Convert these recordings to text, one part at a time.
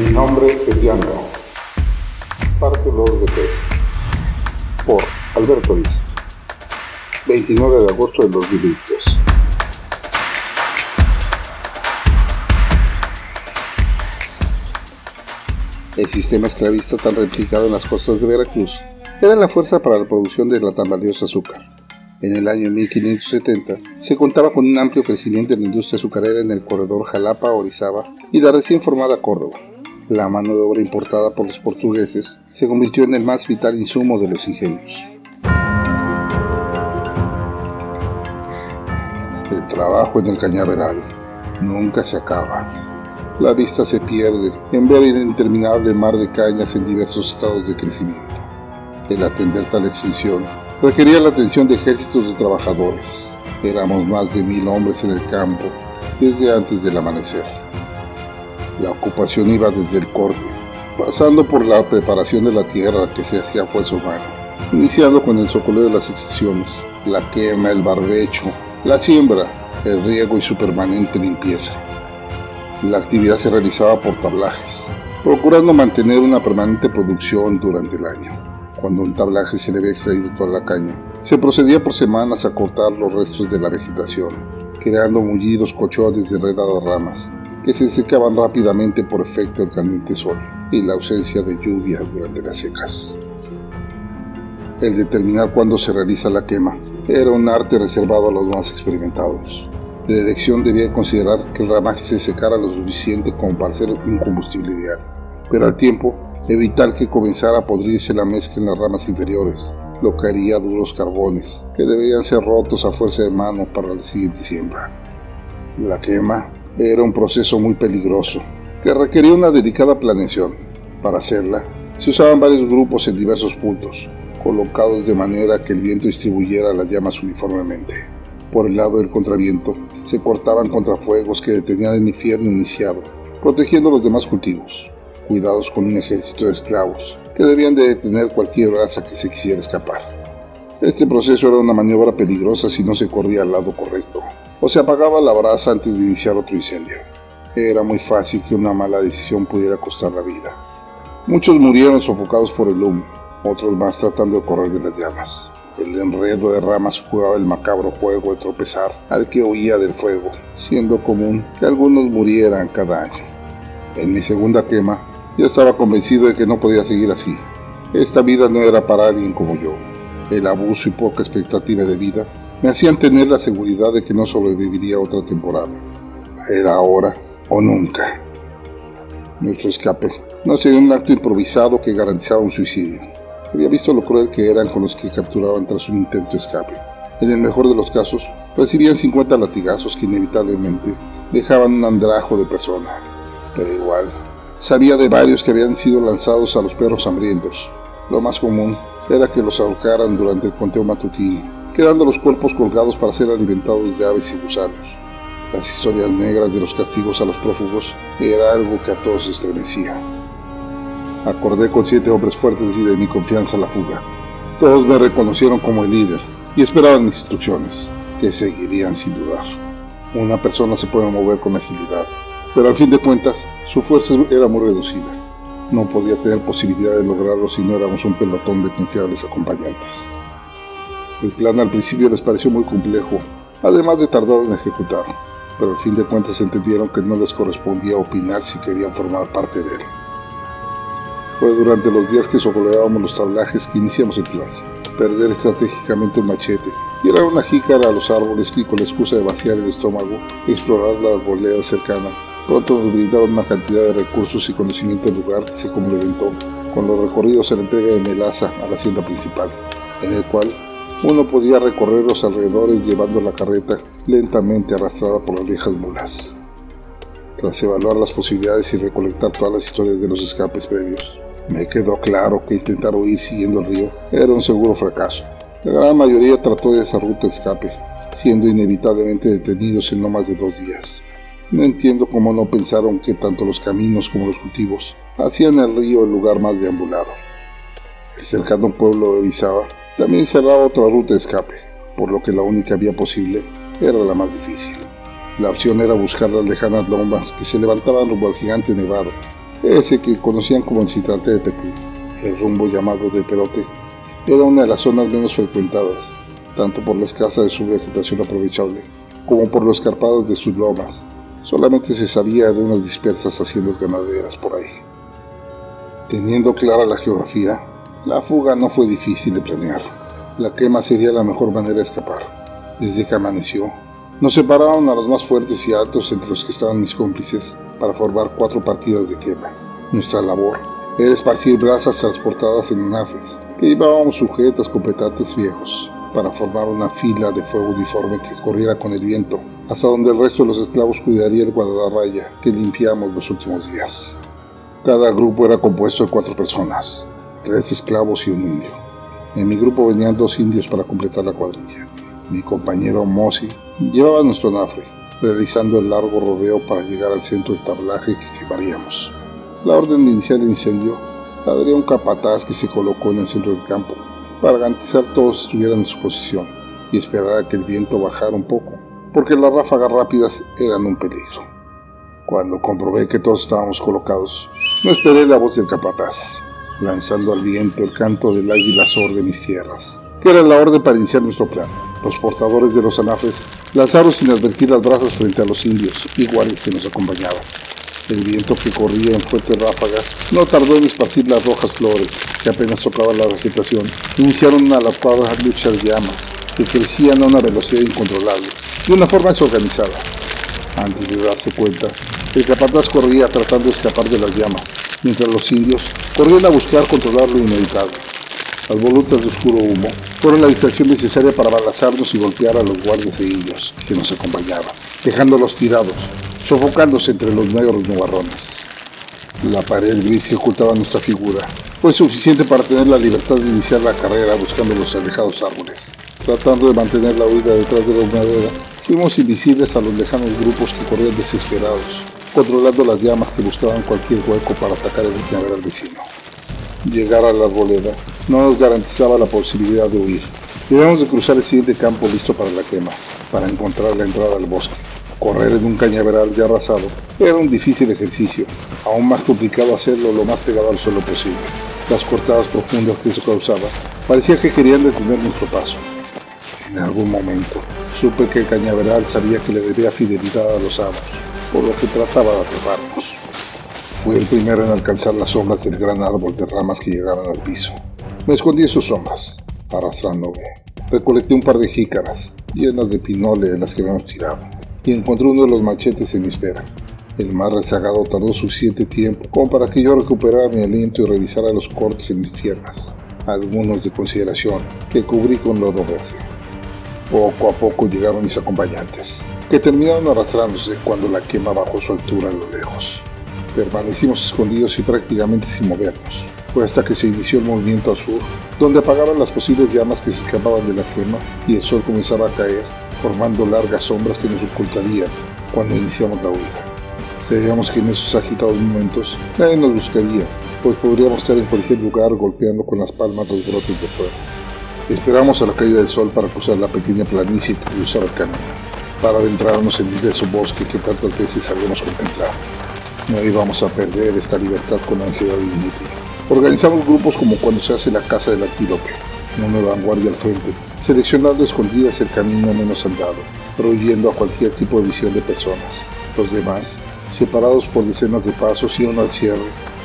Mi nombre es Yanda. Parte 2 de 3. Por Alberto Dice. 29 de agosto del 2022. El sistema esclavista tan replicado en las costas de Veracruz era la fuerza para la producción de la tan valiosa azúcar. En el año 1570 se contaba con un amplio crecimiento en la industria azucarera en el corredor Jalapa-Orizaba y la recién formada Córdoba. La mano de obra importada por los portugueses se convirtió en el más vital insumo de los ingenios. El trabajo en el cañaveral nunca se acaba. La vista se pierde en ver el interminable mar de cañas en diversos estados de crecimiento. El atender tal extinción requería la atención de ejércitos de trabajadores. Éramos más de mil hombres en el campo desde antes del amanecer. La ocupación iba desde el corte, pasando por la preparación de la tierra que se hacía fuerza humana, iniciando con el socoleo de las excepciones, la quema, el barbecho, la siembra, el riego y su permanente limpieza. La actividad se realizaba por tablajes, procurando mantener una permanente producción durante el año cuando un tablaje se le había extraído toda la caña. Se procedía por semanas a cortar los restos de la vegetación, creando mullidos cochones de enredadas ramas, que se secaban rápidamente por efecto del caliente sol y la ausencia de lluvia durante las secas. El determinar cuándo se realiza la quema era un arte reservado a los más experimentados. La dirección debía considerar que el ramaje se secara lo suficiente como para ser un combustible ideal, pero al tiempo evitar que comenzara a podrirse la mezcla en las ramas inferiores, lo que haría duros carbones, que debían ser rotos a fuerza de mano para la siguiente siembra. La quema era un proceso muy peligroso, que requería una delicada planeación. Para hacerla, se usaban varios grupos en diversos puntos, colocados de manera que el viento distribuyera las llamas uniformemente. Por el lado del contraviento, se cortaban contrafuegos que detenían el infierno iniciado, protegiendo los demás cultivos cuidados con un ejército de esclavos, que debían de detener cualquier raza que se quisiera escapar. Este proceso era una maniobra peligrosa si no se corría al lado correcto, o se apagaba la brasa antes de iniciar otro incendio. Era muy fácil que una mala decisión pudiera costar la vida. Muchos murieron sofocados por el humo, otros más tratando de correr de las llamas. El enredo de ramas jugaba el macabro juego de tropezar al que huía del fuego, siendo común que algunos murieran cada año. En mi segunda quema, yo estaba convencido de que no podía seguir así. Esta vida no era para alguien como yo. El abuso y poca expectativa de vida me hacían tener la seguridad de que no sobreviviría otra temporada. Era ahora o nunca. Nuestro escape no sería un acto improvisado que garantizaba un suicidio. Había visto lo cruel que eran con los que capturaban tras un intento de escape. En el mejor de los casos, recibían 50 latigazos que inevitablemente dejaban un andrajo de persona. Pero igual, Sabía de varios que habían sido lanzados a los perros hambrientos. Lo más común era que los ahorcaran durante el conteo matutino, quedando los cuerpos colgados para ser alimentados de aves y gusanos. Las historias negras de los castigos a los prófugos era algo que a todos estremecía. Acordé con siete hombres fuertes y de mi confianza la fuga. Todos me reconocieron como el líder y esperaban mis instrucciones, que seguirían sin dudar. Una persona se puede mover con agilidad, pero al fin de cuentas su fuerza era muy reducida. No podía tener posibilidad de lograrlo si no éramos un pelotón de confiables acompañantes. El plan al principio les pareció muy complejo, además de tardado en ejecutar, pero al fin de cuentas entendieron que no les correspondía opinar si querían formar parte de él. Fue durante los días que socoleábamos los tablajes que iniciamos el plan. Perder estratégicamente un machete, tirar una jícara a los árboles y con la excusa de vaciar el estómago, explorar la arboleda cercana Pronto nos brindaron una cantidad de recursos y conocimiento del lugar que se complementó con los recorridos en la entrega de melaza a la hacienda principal, en el cual uno podía recorrer los alrededores llevando la carreta lentamente arrastrada por las viejas mulas. Tras evaluar las posibilidades y recolectar todas las historias de los escapes previos, me quedó claro que intentar huir siguiendo el río era un seguro fracaso. La gran mayoría trató de esa ruta de escape, siendo inevitablemente detenidos en no más de dos días. No entiendo cómo no pensaron que tanto los caminos como los cultivos hacían el río el lugar más deambulado. El cercano pueblo de Orizaba también cerraba otra ruta de escape, por lo que la única vía posible era la más difícil. La opción era buscar las lejanas lomas que se levantaban rumbo al gigante nevado, ese que conocían como el citante de Petit. El rumbo llamado de Perote era una de las zonas menos frecuentadas, tanto por la escasa de su vegetación aprovechable, como por los escarpados de sus lomas. Solamente se sabía de unas dispersas haciendas ganaderas por ahí. Teniendo clara la geografía, la fuga no fue difícil de planear. La quema sería la mejor manera de escapar. Desde que amaneció, nos separaron a los más fuertes y altos entre los que estaban mis cómplices para formar cuatro partidas de quema. Nuestra labor era esparcir brasas transportadas en nafes que llevábamos sujetas con petates viejos para formar una fila de fuego uniforme que corriera con el viento, hasta donde el resto de los esclavos cuidaría el guardarraya que limpiamos los últimos días. Cada grupo era compuesto de cuatro personas, tres esclavos y un indio. En mi grupo venían dos indios para completar la cuadrilla. Mi compañero Mosi llevaba nuestro nafre, realizando el largo rodeo para llegar al centro del tablaje que quemaríamos. La orden inicial del incendio la daría un capataz que se colocó en el centro del campo para garantizar que todos estuvieran en su posición y esperar a que el viento bajara un poco, porque las ráfagas rápidas eran un peligro. Cuando comprobé que todos estábamos colocados, no esperé la voz del capataz, lanzando al viento el canto del águila azor de mis tierras, que era la orden para iniciar nuestro plan. Los portadores de los anafres lanzaron sin advertir las brasas frente a los indios guardias que nos acompañaban. El viento que corría en fuertes ráfagas no tardó en esparcir las rojas flores que apenas tocaban la vegetación. Iniciaron una lapada lucha de llamas que crecían a una velocidad incontrolable, de una forma desorganizada. Antes de darse cuenta, el capataz corría tratando de escapar de las llamas, mientras los indios corrían a buscar controlar lo inevitable. Las volutas de oscuro humo fueron la distracción necesaria para balazarnos y golpear a los guardias de indios que nos acompañaban, dejándolos tirados, sofocándose entre los negros nubarrones. La pared gris que ocultaba nuestra figura fue suficiente para tener la libertad de iniciar la carrera buscando los alejados árboles. Tratando de mantener la huida detrás de la humadera, fuimos invisibles a los lejanos grupos que corrían desesperados, controlando las llamas que buscaban cualquier hueco para atacar el al vecino. Llegar a la arboleda no nos garantizaba la posibilidad de huir. Debíamos de cruzar el siguiente campo listo para la quema, para encontrar la entrada al bosque. Correr en un cañaveral ya arrasado era un difícil ejercicio, aún más complicado hacerlo lo más pegado al suelo posible. Las cortadas profundas que eso causaba parecía que querían detener nuestro paso. En algún momento supe que el cañaveral sabía que le debía fidelidad a los amos, por lo que trataba de atraparnos. Fui el primero en alcanzar las sombras del gran árbol de ramas que llegaban al piso. Me escondí en sus sombras, arrastrándome. Recolecté un par de jícaras, llenas de pinole de las que habíamos tirado y encontré uno de los machetes en mi espera. El más rezagado tardó suficiente tiempo como para que yo recuperara mi aliento y revisara los cortes en mis piernas, algunos de consideración que cubrí con lodo verde. Poco a poco llegaron mis acompañantes, que terminaron arrastrándose cuando la quema bajó su altura a lo lejos. Permanecimos escondidos y prácticamente sin movernos. Fue hasta que se inició el movimiento al sur, donde apagaban las posibles llamas que se escapaban de la quema y el sol comenzaba a caer formando largas sombras que nos ocultarían cuando iniciamos la huida. Sabíamos que en esos agitados momentos nadie nos buscaría, pues podríamos estar en cualquier lugar golpeando con las palmas los brotes de fuego. Esperamos a la caída del sol para cruzar la pequeña planicie que cruzaba el camino, para adentrarnos en el denso bosque que tantas veces habíamos contemplado. No íbamos a perder esta libertad con ansiedad inútil. Organizamos grupos como cuando se hace la caza del antílope, una vanguardia al frente, seleccionando escondidas el camino menos andado, prohibiendo a cualquier tipo de visión de personas. Los demás, separados por decenas de pasos, iban al cierre,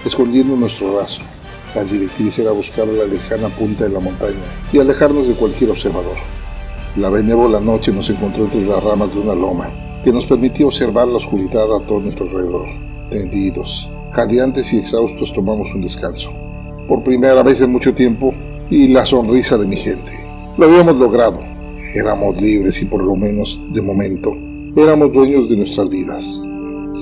escondiendo nuestro rastro. La directriz era buscar la lejana punta de la montaña y alejarnos de cualquier observador. La benévola noche nos encontró entre las ramas de una loma, que nos permitía observar la oscuridad a todo nuestro alrededor. Tendidos, jadeantes y exhaustos tomamos un descanso. Por primera vez en mucho tiempo, y la sonrisa de mi gente. Lo habíamos logrado. Éramos libres y por lo menos, de momento, éramos dueños de nuestras vidas.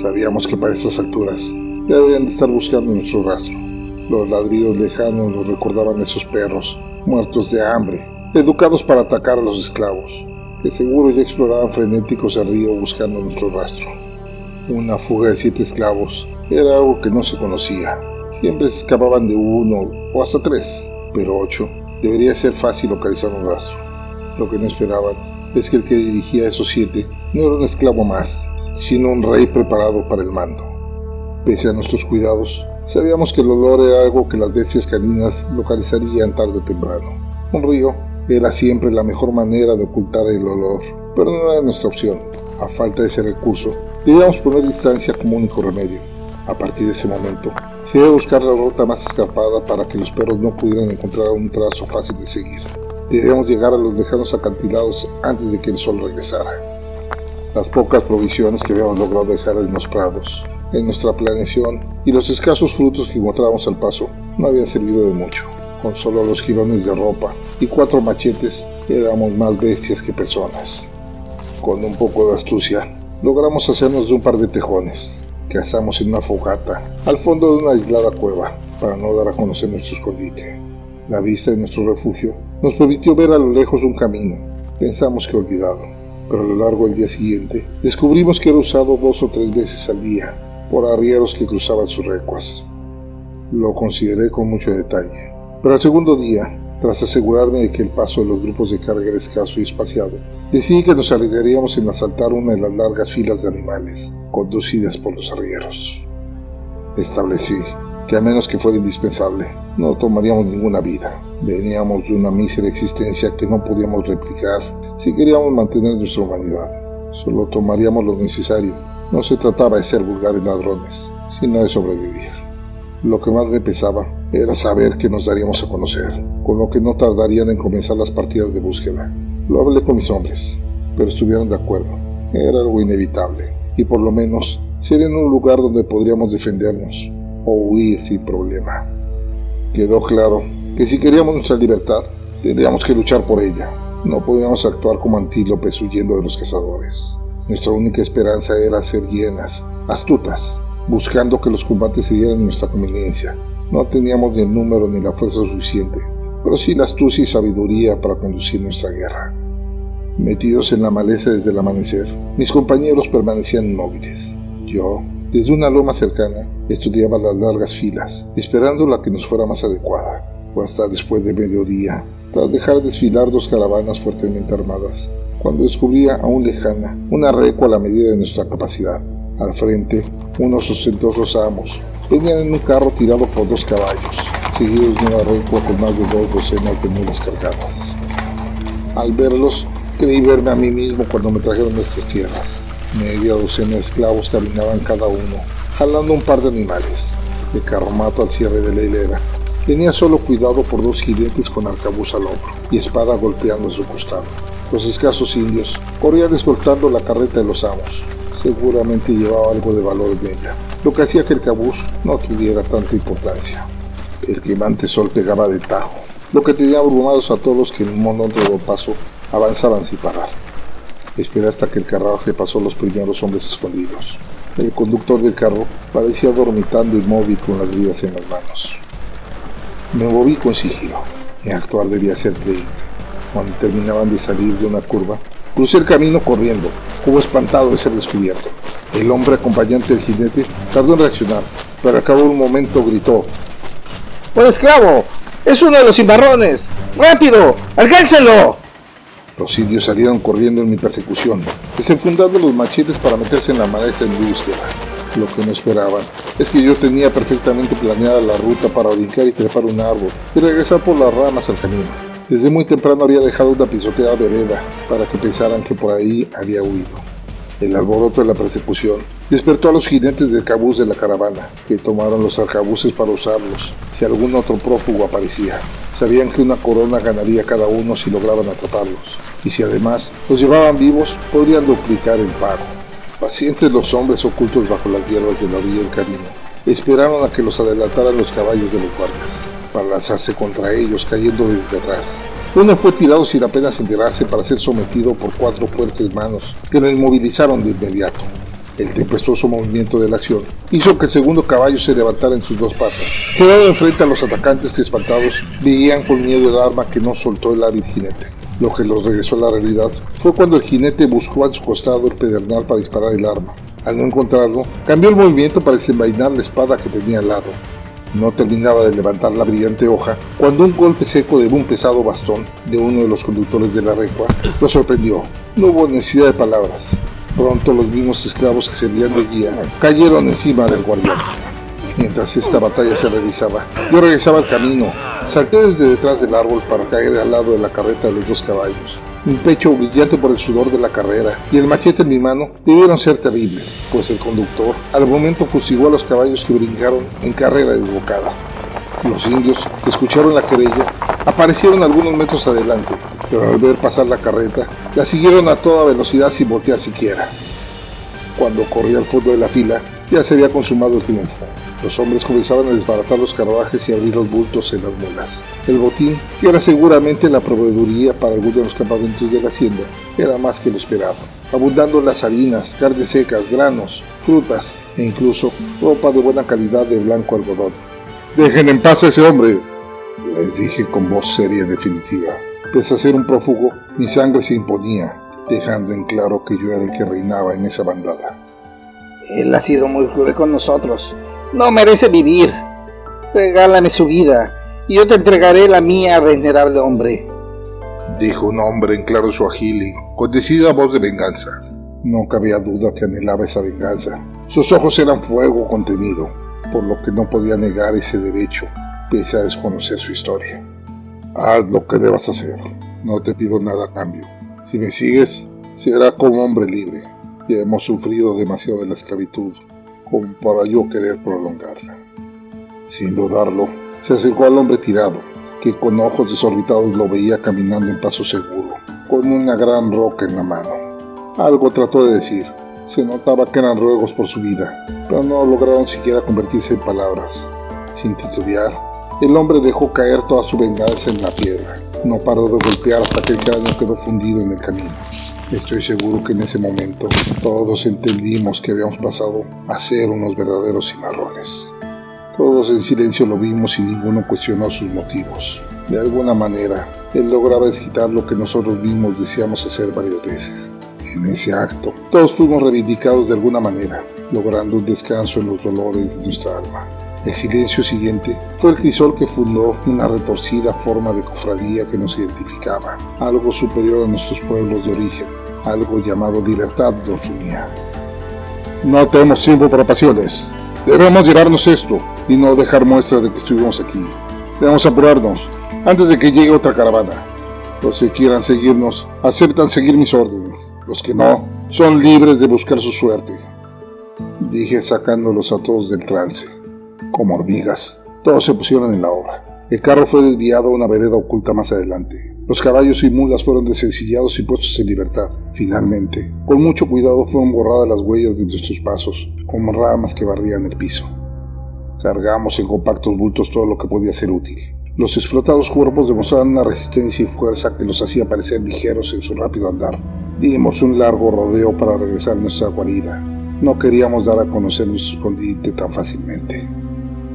Sabíamos que para esas alturas ya debían de estar buscando nuestro rastro. Los ladridos lejanos nos recordaban esos perros, muertos de hambre, educados para atacar a los esclavos, que seguro ya exploraban frenéticos el río buscando nuestro rastro. Una fuga de siete esclavos era algo que no se conocía. Siempre se escapaban de uno o hasta tres, pero ocho debería ser fácil localizar un rastro. Lo que no esperaban es que el que dirigía a esos siete no era un esclavo más, sino un rey preparado para el mando. Pese a nuestros cuidados, sabíamos que el olor era algo que las bestias caninas localizarían tarde o temprano. Un río era siempre la mejor manera de ocultar el olor, pero no era nuestra opción. A falta de ese recurso, debíamos poner distancia como único remedio. A partir de ese momento, se debe buscar la ruta más escarpada para que los perros no pudieran encontrar un trazo fácil de seguir. Debíamos llegar a los lejanos acantilados antes de que el sol regresara. Las pocas provisiones que habíamos logrado dejar en los prados, en nuestra planeación y los escasos frutos que encontrábamos al paso no habían servido de mucho. Con solo los jirones de ropa y cuatro machetes éramos más bestias que personas. Con un poco de astucia, logramos hacernos de un par de tejones que asamos en una fogata al fondo de una aislada cueva para no dar a conocer nuestro escondite. La vista de nuestro refugio nos permitió ver a lo lejos un camino. Pensamos que olvidado, pero a lo largo del día siguiente descubrimos que era usado dos o tres veces al día por arrieros que cruzaban sus recuas. Lo consideré con mucho detalle, pero al segundo día, tras asegurarme de que el paso de los grupos de carga era escaso y espaciado, decidí que nos arriesgaríamos en asaltar una de las largas filas de animales conducidas por los arrieros. Establecí que a menos que fuera indispensable, no tomaríamos ninguna vida. Veníamos de una mísera existencia que no podíamos replicar si queríamos mantener nuestra humanidad. Solo tomaríamos lo necesario. No se trataba de ser vulgares ladrones, sino de sobrevivir. Lo que más me pesaba era saber que nos daríamos a conocer, con lo que no tardarían en comenzar las partidas de búsqueda. Lo hablé con mis hombres, pero estuvieron de acuerdo. Era algo inevitable y por lo menos ser en un lugar donde podríamos defendernos o huir sin problema. Quedó claro que si queríamos nuestra libertad, tendríamos que luchar por ella. No podíamos actuar como antílopes huyendo de los cazadores. Nuestra única esperanza era ser hienas, astutas, buscando que los combates se dieran en nuestra conveniencia. No teníamos ni el número ni la fuerza suficiente, pero sí la astucia y sabiduría para conducir nuestra guerra. Metidos en la maleza desde el amanecer, mis compañeros permanecían inmóviles. Yo, desde una loma cercana, estudiaba las largas filas, esperando la que nos fuera más adecuada. Fue hasta después de mediodía, tras dejar desfilar dos caravanas fuertemente armadas, cuando descubría aún lejana una recua a la medida de nuestra capacidad. Al frente, unos ostentosos amos venían en un carro tirado por dos caballos, seguidos de una recua con más de dos docenas de mulas cargadas. Al verlos, Creí verme a mí mismo cuando me trajeron estas tierras. Media docena de esclavos caminaban cada uno, jalando un par de animales. El carromato al cierre de la hilera venía solo cuidado por dos jinetes con arcabuz al hombro y espada golpeando su costado. Los escasos indios corrían escoltando la carreta de los amos. Seguramente llevaba algo de valor en ella, lo que hacía que el cabuz no tuviera tanta importancia. El quemante sol pegaba de tajo, lo que tenía abrumados a todos que en un monótono paso avanzaban sin parar. Esperé hasta que el carruaje pasó los primeros hombres escondidos. El conductor del carro parecía dormitando inmóvil con las vidas en las manos. Me moví con sigilo. Mi actuar debía ser creíble. Cuando terminaban de salir de una curva, crucé el camino corriendo, como espantado de ser descubierto. El hombre acompañante del jinete tardó en reaccionar, pero al cabo de un momento gritó: ¡Un esclavo! ¡Es uno de los cimarrones! ¡Rápido! ¡Alcáncelo! Los indios salieron corriendo en mi persecución, desenfundando los machetes para meterse en la maleza en búsqueda. Lo que no esperaban es que yo tenía perfectamente planeada la ruta para brincar y trepar un árbol y regresar por las ramas al camino. Desde muy temprano había dejado una pisoteada vereda para que pensaran que por ahí había huido. El alboroto de la persecución despertó a los jinetes del cabuz de la caravana, que tomaron los arcabuces para usarlos si algún otro prófugo aparecía. Sabían que una corona ganaría cada uno si lograban atraparlos, y si además los llevaban vivos, podrían duplicar el pago. Pacientes los hombres ocultos bajo las hierbas de la orilla del camino, esperaron a que los adelantaran los caballos de los guardias, para lanzarse contra ellos cayendo desde atrás. Uno fue tirado sin apenas enterarse para ser sometido por cuatro fuertes manos que lo inmovilizaron de inmediato. El tempestuoso movimiento de la acción hizo que el segundo caballo se levantara en sus dos patas, quedado enfrente a los atacantes que espantados veían con miedo el arma que no soltó el hábil jinete. Lo que los regresó a la realidad fue cuando el jinete buscó a su costado el pedernal para disparar el arma. Al no encontrarlo, cambió el movimiento para desenvainar la espada que tenía al lado. No terminaba de levantar la brillante hoja cuando un golpe seco de un pesado bastón de uno de los conductores de la recua lo sorprendió. No hubo necesidad de palabras. Pronto los mismos esclavos que servían de guía cayeron encima del guardián. Mientras esta batalla se realizaba, yo regresaba al camino. Salté desde detrás del árbol para caer al lado de la carreta de los dos caballos. Mi pecho brillante por el sudor de la carrera y el machete en mi mano debieron ser terribles, pues el conductor al momento fustigó a los caballos que brincaron en carrera desbocada. Los indios que escucharon la querella aparecieron algunos metros adelante, pero al ver pasar la carreta, la siguieron a toda velocidad sin voltear siquiera. Cuando corrí al fondo de la fila, ya se había consumado el triunfo. Los hombres comenzaban a desbaratar los carruajes y abrir los bultos en las mulas. El botín, que era seguramente la proveeduría para algunos de los campamentos de la hacienda, era más que lo esperado, abundando las harinas, carnes secas, granos, frutas e incluso ropa de buena calidad de blanco algodón. Dejen en paz a ese hombre, les dije con voz seria y definitiva. Pese a ser un prófugo, mi sangre se imponía, dejando en claro que yo era el que reinaba en esa bandada. Él ha sido muy cruel con nosotros, no merece vivir. Regálame su vida y yo te entregaré la mía, venerable hombre. Dijo un hombre en claro suajili, con decidida voz de venganza. No cabía duda que anhelaba esa venganza. Sus ojos eran fuego contenido, por lo que no podía negar ese derecho, pese a desconocer su historia. Haz lo que debas hacer. No te pido nada a cambio. Si me sigues, será como hombre libre. Ya hemos sufrido demasiado de la esclavitud como para yo querer prolongarla. Sin dudarlo, se acercó al hombre tirado, que con ojos desorbitados lo veía caminando en paso seguro, con una gran roca en la mano. Algo trató de decir, se notaba que eran ruegos por su vida, pero no lograron siquiera convertirse en palabras. Sin titubear, el hombre dejó caer toda su venganza en la piedra. No paró de golpear hasta que el cráneo quedó fundido en el camino. Estoy seguro que en ese momento todos entendimos que habíamos pasado a ser unos verdaderos cimarrones. Todos en silencio lo vimos y ninguno cuestionó sus motivos. De alguna manera, él lograba desquitar lo que nosotros mismos deseamos hacer varias veces. En ese acto, todos fuimos reivindicados de alguna manera, logrando un descanso en los dolores de nuestra alma. El silencio siguiente fue el crisol que fundó una retorcida forma de cofradía que nos identificaba, algo superior a nuestros pueblos de origen, algo llamado libertad nos unía. No tenemos tiempo para pasiones. Debemos llevarnos esto y no dejar muestra de que estuvimos aquí. Debemos apurarnos antes de que llegue otra caravana. Los que quieran seguirnos aceptan seguir mis órdenes. Los que no son libres de buscar su suerte. Dije sacándolos a todos del trance. Como hormigas, todos se pusieron en la obra. El carro fue desviado a una vereda oculta más adelante. Los caballos y mulas fueron desencillados y puestos en libertad. Finalmente, con mucho cuidado fueron borradas las huellas de nuestros pasos, como ramas que barrían el piso. Cargamos en compactos bultos todo lo que podía ser útil. Los explotados cuerpos demostraban una resistencia y fuerza que los hacía parecer ligeros en su rápido andar. Dimos un largo rodeo para regresar a nuestra guarida. No queríamos dar a conocer nuestro escondite tan fácilmente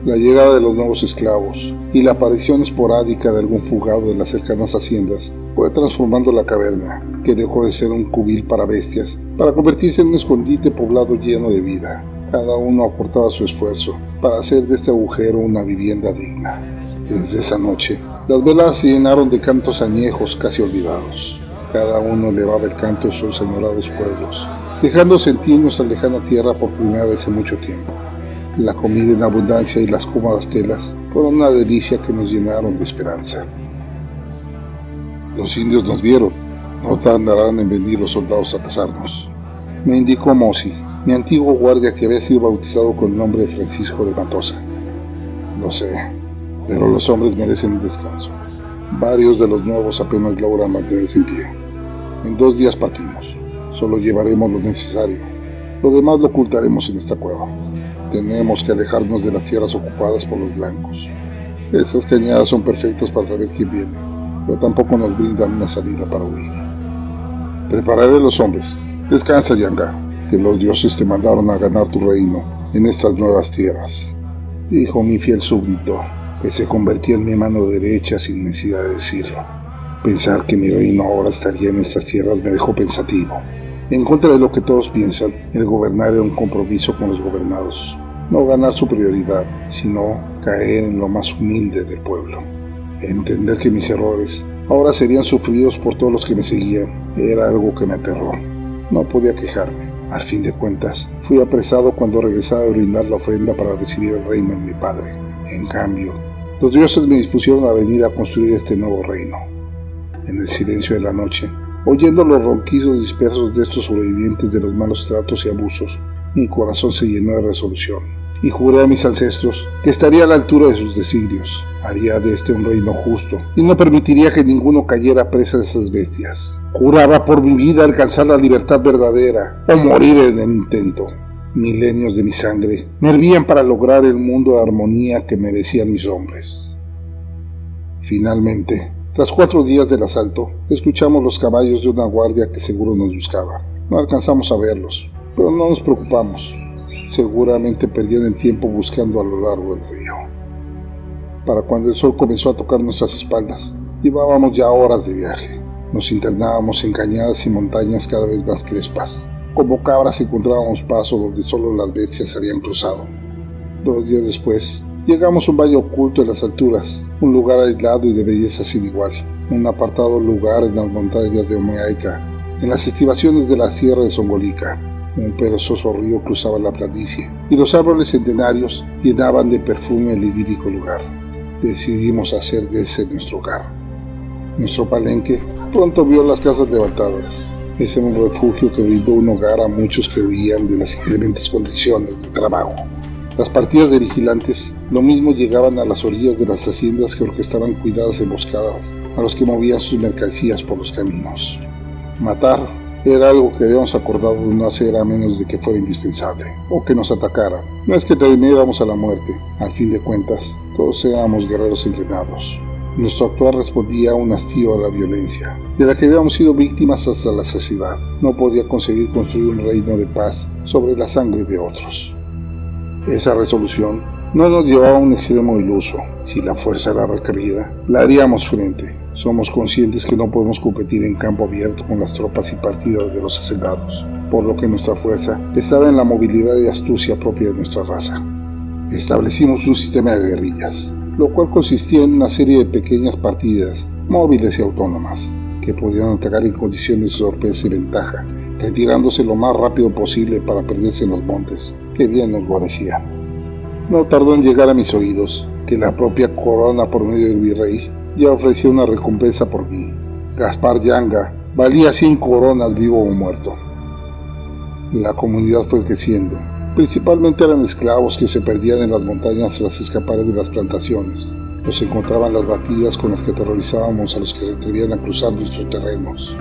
la llegada de los nuevos esclavos y la aparición esporádica de algún fugado de las cercanas haciendas fue transformando la caverna, que dejó de ser un cubil para bestias, para convertirse en un escondite poblado lleno de vida. Cada uno aportaba su esfuerzo para hacer de este agujero una vivienda digna. Desde esa noche, las velas se llenaron de cantos añejos casi olvidados. Cada uno elevaba el canto de sus señorados pueblos, dejando sentir nuestra lejana tierra por primera vez en mucho tiempo. La comida en abundancia y las cómodas telas fueron una delicia que nos llenaron de esperanza. Los indios nos vieron, no tardarán en venir los soldados a cazarnos. Me indicó Mosi, mi antiguo guardia que había sido bautizado con el nombre de Francisco de Matosa. Lo sé, pero los hombres merecen un descanso. Varios de los nuevos apenas logran mantenerse en pie. En dos días partimos. Solo llevaremos lo necesario. Lo demás lo ocultaremos en esta cueva. Tenemos que alejarnos de las tierras ocupadas por los blancos. Estas cañadas son perfectas para saber quién viene, pero tampoco nos brindan una salida para huir. Prepararé los hombres. Descansa, Yanga, que los dioses te mandaron a ganar tu reino en estas nuevas tierras. Dijo mi fiel súbdito, que se convertía en mi mano derecha sin necesidad de decirlo. Pensar que mi reino ahora estaría en estas tierras me dejó pensativo. En contra de lo que todos piensan, el gobernar era un compromiso con los gobernados. No ganar su prioridad, sino caer en lo más humilde del pueblo. Entender que mis errores ahora serían sufridos por todos los que me seguían era algo que me aterró. No podía quejarme. Al fin de cuentas, fui apresado cuando regresaba a brindar la ofrenda para recibir el reino de mi padre. En cambio, los dioses me dispusieron a venir a construir este nuevo reino. En el silencio de la noche, oyendo los ronquidos dispersos de estos sobrevivientes de los malos tratos y abusos, mi corazón se llenó de resolución y juré a mis ancestros que estaría a la altura de sus designios, haría de este un reino justo y no permitiría que ninguno cayera presa de esas bestias. Juraba por mi vida alcanzar la libertad verdadera o morir en el intento. Milenios de mi sangre me hervían para lograr el mundo de armonía que merecían mis hombres. Finalmente, tras cuatro días del asalto, escuchamos los caballos de una guardia que seguro nos buscaba. No alcanzamos a verlos, pero no nos preocupamos seguramente perdían el tiempo buscando a lo largo del río. Para cuando el sol comenzó a tocar nuestras espaldas, llevábamos ya horas de viaje. Nos internábamos en cañadas y montañas cada vez más crespas. Como cabras encontrábamos paso donde solo las bestias habían cruzado. Dos días después, llegamos a un valle oculto en las alturas, un lugar aislado y de belleza sin igual, un apartado lugar en las montañas de Omeaica, en las estivaciones de la sierra de Songolica, un perezoso río cruzaba la planicie y los árboles centenarios llenaban de perfume el idílico lugar. Decidimos hacer de ese nuestro hogar. Nuestro palenque pronto vio las casas levantadas. Ese era un refugio que brindó un hogar a muchos que huían de las inclementes condiciones de trabajo. Las partidas de vigilantes lo mismo llegaban a las orillas de las haciendas que orquestaban cuidadas emboscadas a los que movían sus mercancías por los caminos. Matar era algo que habíamos acordado de no hacer a menos de que fuera indispensable, o que nos atacara. No es que temiéramos a la muerte, al fin de cuentas, todos éramos guerreros entrenados. Nuestro actuar respondía a un hastío a la violencia, de la que habíamos sido víctimas hasta la saciedad. No podía conseguir construir un reino de paz sobre la sangre de otros. Esa resolución no nos llevaba a un extremo iluso. Si la fuerza era requerida, la haríamos frente somos conscientes que no podemos competir en campo abierto con las tropas y partidas de los hacendados, por lo que nuestra fuerza estaba en la movilidad y astucia propia de nuestra raza. Establecimos un sistema de guerrillas, lo cual consistía en una serie de pequeñas partidas, móviles y autónomas, que podían atacar en condiciones de sorpresa y ventaja, retirándose lo más rápido posible para perderse en los montes, que bien nos guarecían. No tardó en llegar a mis oídos que la propia corona por medio del virrey ya ofreció una recompensa por mí. Gaspar Yanga valía 100 coronas vivo o muerto. La comunidad fue creciendo. Principalmente eran esclavos que se perdían en las montañas tras escapar de las plantaciones. Los encontraban las batidas con las que aterrorizábamos a los que se atrevían a cruzar nuestros terrenos.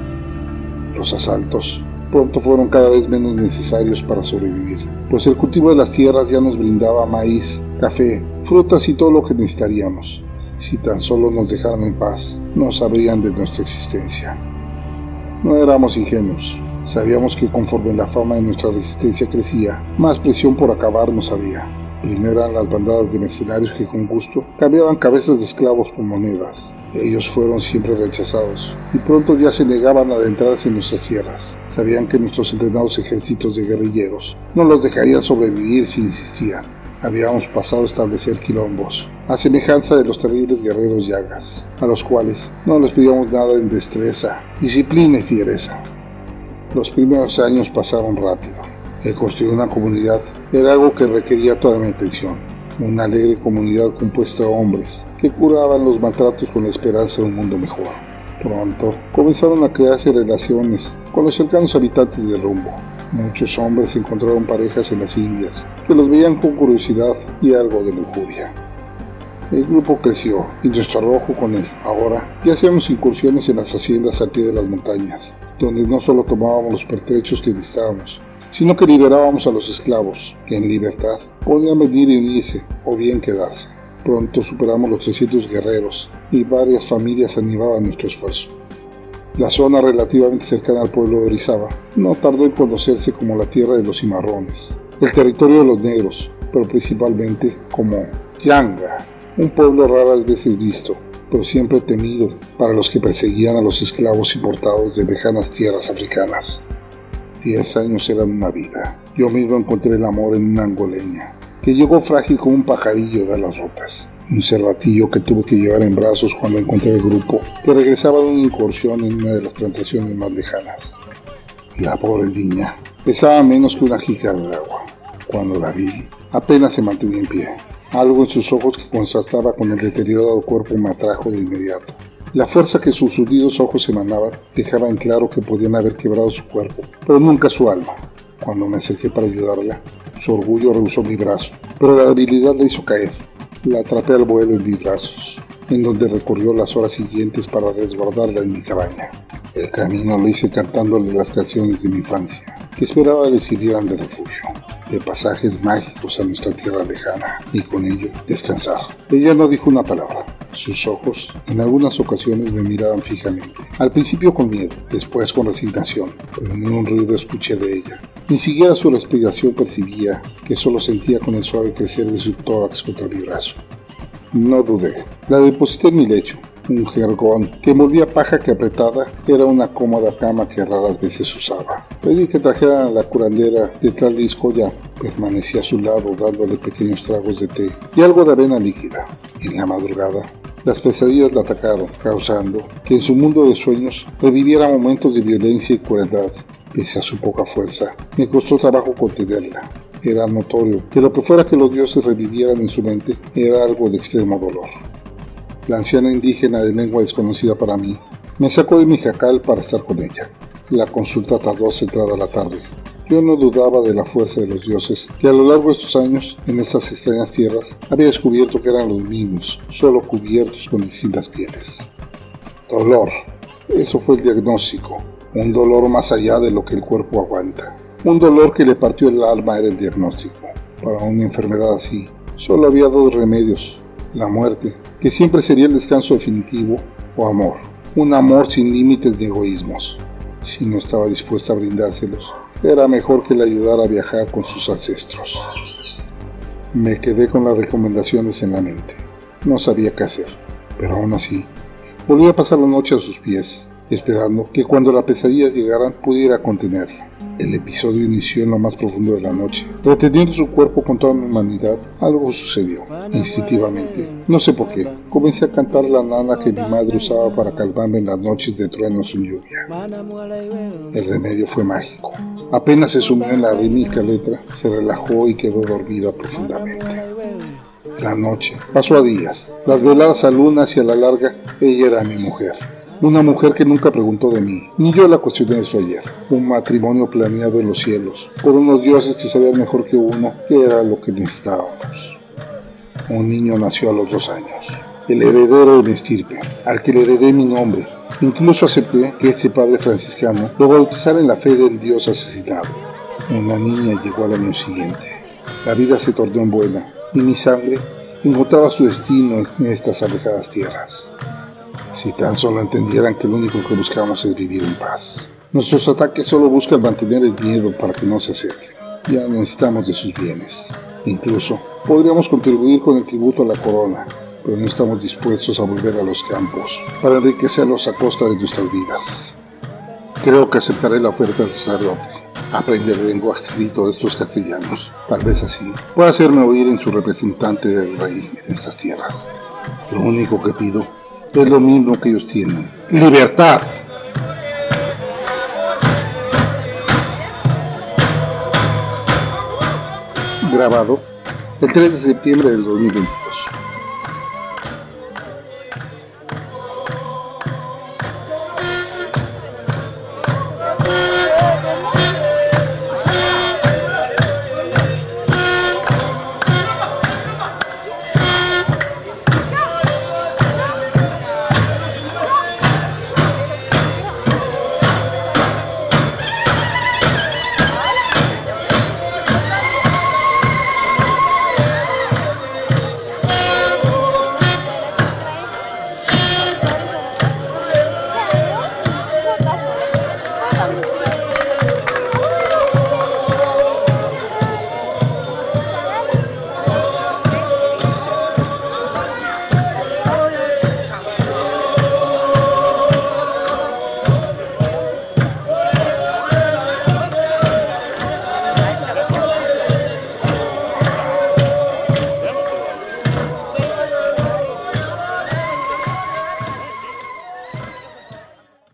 Los asaltos pronto fueron cada vez menos necesarios para sobrevivir, pues el cultivo de las tierras ya nos brindaba maíz, café, frutas y todo lo que necesitaríamos. Si tan solo nos dejaran en paz, no sabrían de nuestra existencia. No éramos ingenuos. Sabíamos que conforme la fama de nuestra resistencia crecía, más presión por acabar nos había. Primero eran las bandadas de mercenarios que con gusto cambiaban cabezas de esclavos por monedas. Ellos fueron siempre rechazados y pronto ya se negaban a adentrarse en nuestras tierras. Sabían que nuestros entrenados ejércitos de guerrilleros no los dejarían sobrevivir si insistían habíamos pasado a establecer quilombos, a semejanza de los terribles guerreros llagas, a los cuales no les pedíamos nada en destreza, disciplina y fiereza. Los primeros años pasaron rápido. El construir una comunidad era algo que requería toda mi atención. Una alegre comunidad compuesta de hombres que curaban los maltratos con la esperanza de un mundo mejor. Pronto comenzaron a crearse relaciones con los cercanos habitantes del rumbo, Muchos hombres encontraron parejas en las Indias que los veían con curiosidad y algo de lujuria. El grupo creció y nuestro arrojo con él. Ahora ya hacíamos incursiones en las haciendas al pie de las montañas, donde no solo tomábamos los pertrechos que necesitábamos, sino que liberábamos a los esclavos, que en libertad podían venir y unirse o bien quedarse. Pronto superamos los 300 guerreros y varias familias animaban nuestro esfuerzo. La zona relativamente cercana al pueblo de Orizaba no tardó en conocerse como la tierra de los cimarrones, el territorio de los negros, pero principalmente como Yanga, un pueblo raras veces visto, pero siempre temido para los que perseguían a los esclavos importados de lejanas tierras africanas. Diez años eran una vida. Yo mismo encontré el amor en una angoleña, que llegó frágil como un pajarillo de las rotas un cervatillo que tuve que llevar en brazos cuando encontré el grupo que regresaba de una incursión en una de las plantaciones más lejanas. La pobre niña pesaba menos que una jícara de agua. Cuando la vi, apenas se mantenía en pie. Algo en sus ojos que contrastaba con el deteriorado cuerpo me atrajo de inmediato. La fuerza que sus hundidos ojos emanaban dejaba en claro que podían haber quebrado su cuerpo, pero nunca su alma. Cuando me acerqué para ayudarla, su orgullo rehusó mi brazo, pero la debilidad la hizo caer. La atrapé al vuelo en mis brazos, en donde recorrió las horas siguientes para resguardarla en mi cabaña. El camino lo hice cantándole las canciones de mi infancia, que esperaba le sirvieran de refugio, de pasajes mágicos a nuestra tierra lejana, y con ello descansar. Ella no dijo una palabra. Sus ojos en algunas ocasiones me miraban fijamente, al principio con miedo, después con resignación, pero ni un ruido escuché de ella. Ni siquiera su respiración percibía que solo sentía con el suave crecer de su tórax contra mi brazo. No dudé. La deposité en mi lecho, un jergón que envolvía paja que apretada era una cómoda cama que raras veces usaba. Pedí que trajera la curandera de ya Permanecí a su lado dándole pequeños tragos de té y algo de avena líquida. En la madrugada, las pesadillas la atacaron, causando que en su mundo de sueños reviviera momentos de violencia y crueldad. Pese a su poca fuerza, me costó trabajo contenerla. Era notorio que lo que fuera que los dioses revivieran en su mente era algo de extremo dolor la anciana indígena de lengua desconocida para mí, me sacó de mi jacal para estar con ella. La consulta tardó centrada la tarde. Yo no dudaba de la fuerza de los dioses, que a lo largo de estos años, en estas extrañas tierras, había descubierto que eran los mismos, solo cubiertos con distintas pieles. Dolor. Eso fue el diagnóstico. Un dolor más allá de lo que el cuerpo aguanta. Un dolor que le partió el alma era el diagnóstico. Para una enfermedad así, solo había dos remedios. La muerte que siempre sería el descanso definitivo o amor, un amor sin límites de egoísmos. Si no estaba dispuesta a brindárselos, era mejor que le ayudara a viajar con sus ancestros. Me quedé con las recomendaciones en la mente. No sabía qué hacer, pero aún así, volví a pasar la noche a sus pies, esperando que cuando la pesadilla llegara pudiera contenerla. El episodio inició en lo más profundo de la noche. Reteniendo su cuerpo con toda mi humanidad, algo sucedió. Instintivamente, no sé por qué, comencé a cantar la nana que mi madre usaba para calmarme en las noches de truenos sin lluvia. El remedio fue mágico. Apenas se sumió en la rítmica letra, se relajó y quedó dormida profundamente. La noche pasó a días. Las veladas a luna hacia la larga, ella era mi mujer. Una mujer que nunca preguntó de mí, ni yo la cuestioné eso ayer. Un matrimonio planeado en los cielos, por unos dioses que sabían mejor que uno qué era lo que necesitábamos. Un niño nació a los dos años, el heredero de mi estirpe, al que le heredé mi nombre. Incluso acepté que ese padre franciscano lo bautizara en la fe del dios asesinado. Una niña llegó al año siguiente. La vida se tornó en buena y mi sangre encontraba su destino en estas alejadas tierras. Si tan solo entendieran que lo único que buscamos es vivir en paz. Nuestros ataques solo buscan mantener el miedo para que no se acerquen. Ya necesitamos de sus bienes. Incluso podríamos contribuir con el tributo a la corona, pero no estamos dispuestos a volver a los campos para enriquecerlos a costa de nuestras vidas. Creo que aceptaré la oferta del sacerdote. Aprender el lenguaje escrito de estos castellanos. Tal vez así pueda hacerme oír en su representante del rey en estas tierras. Lo único que pido es lo mismo que ellos tienen. Libertad. Grabado el 3 de septiembre del 2020.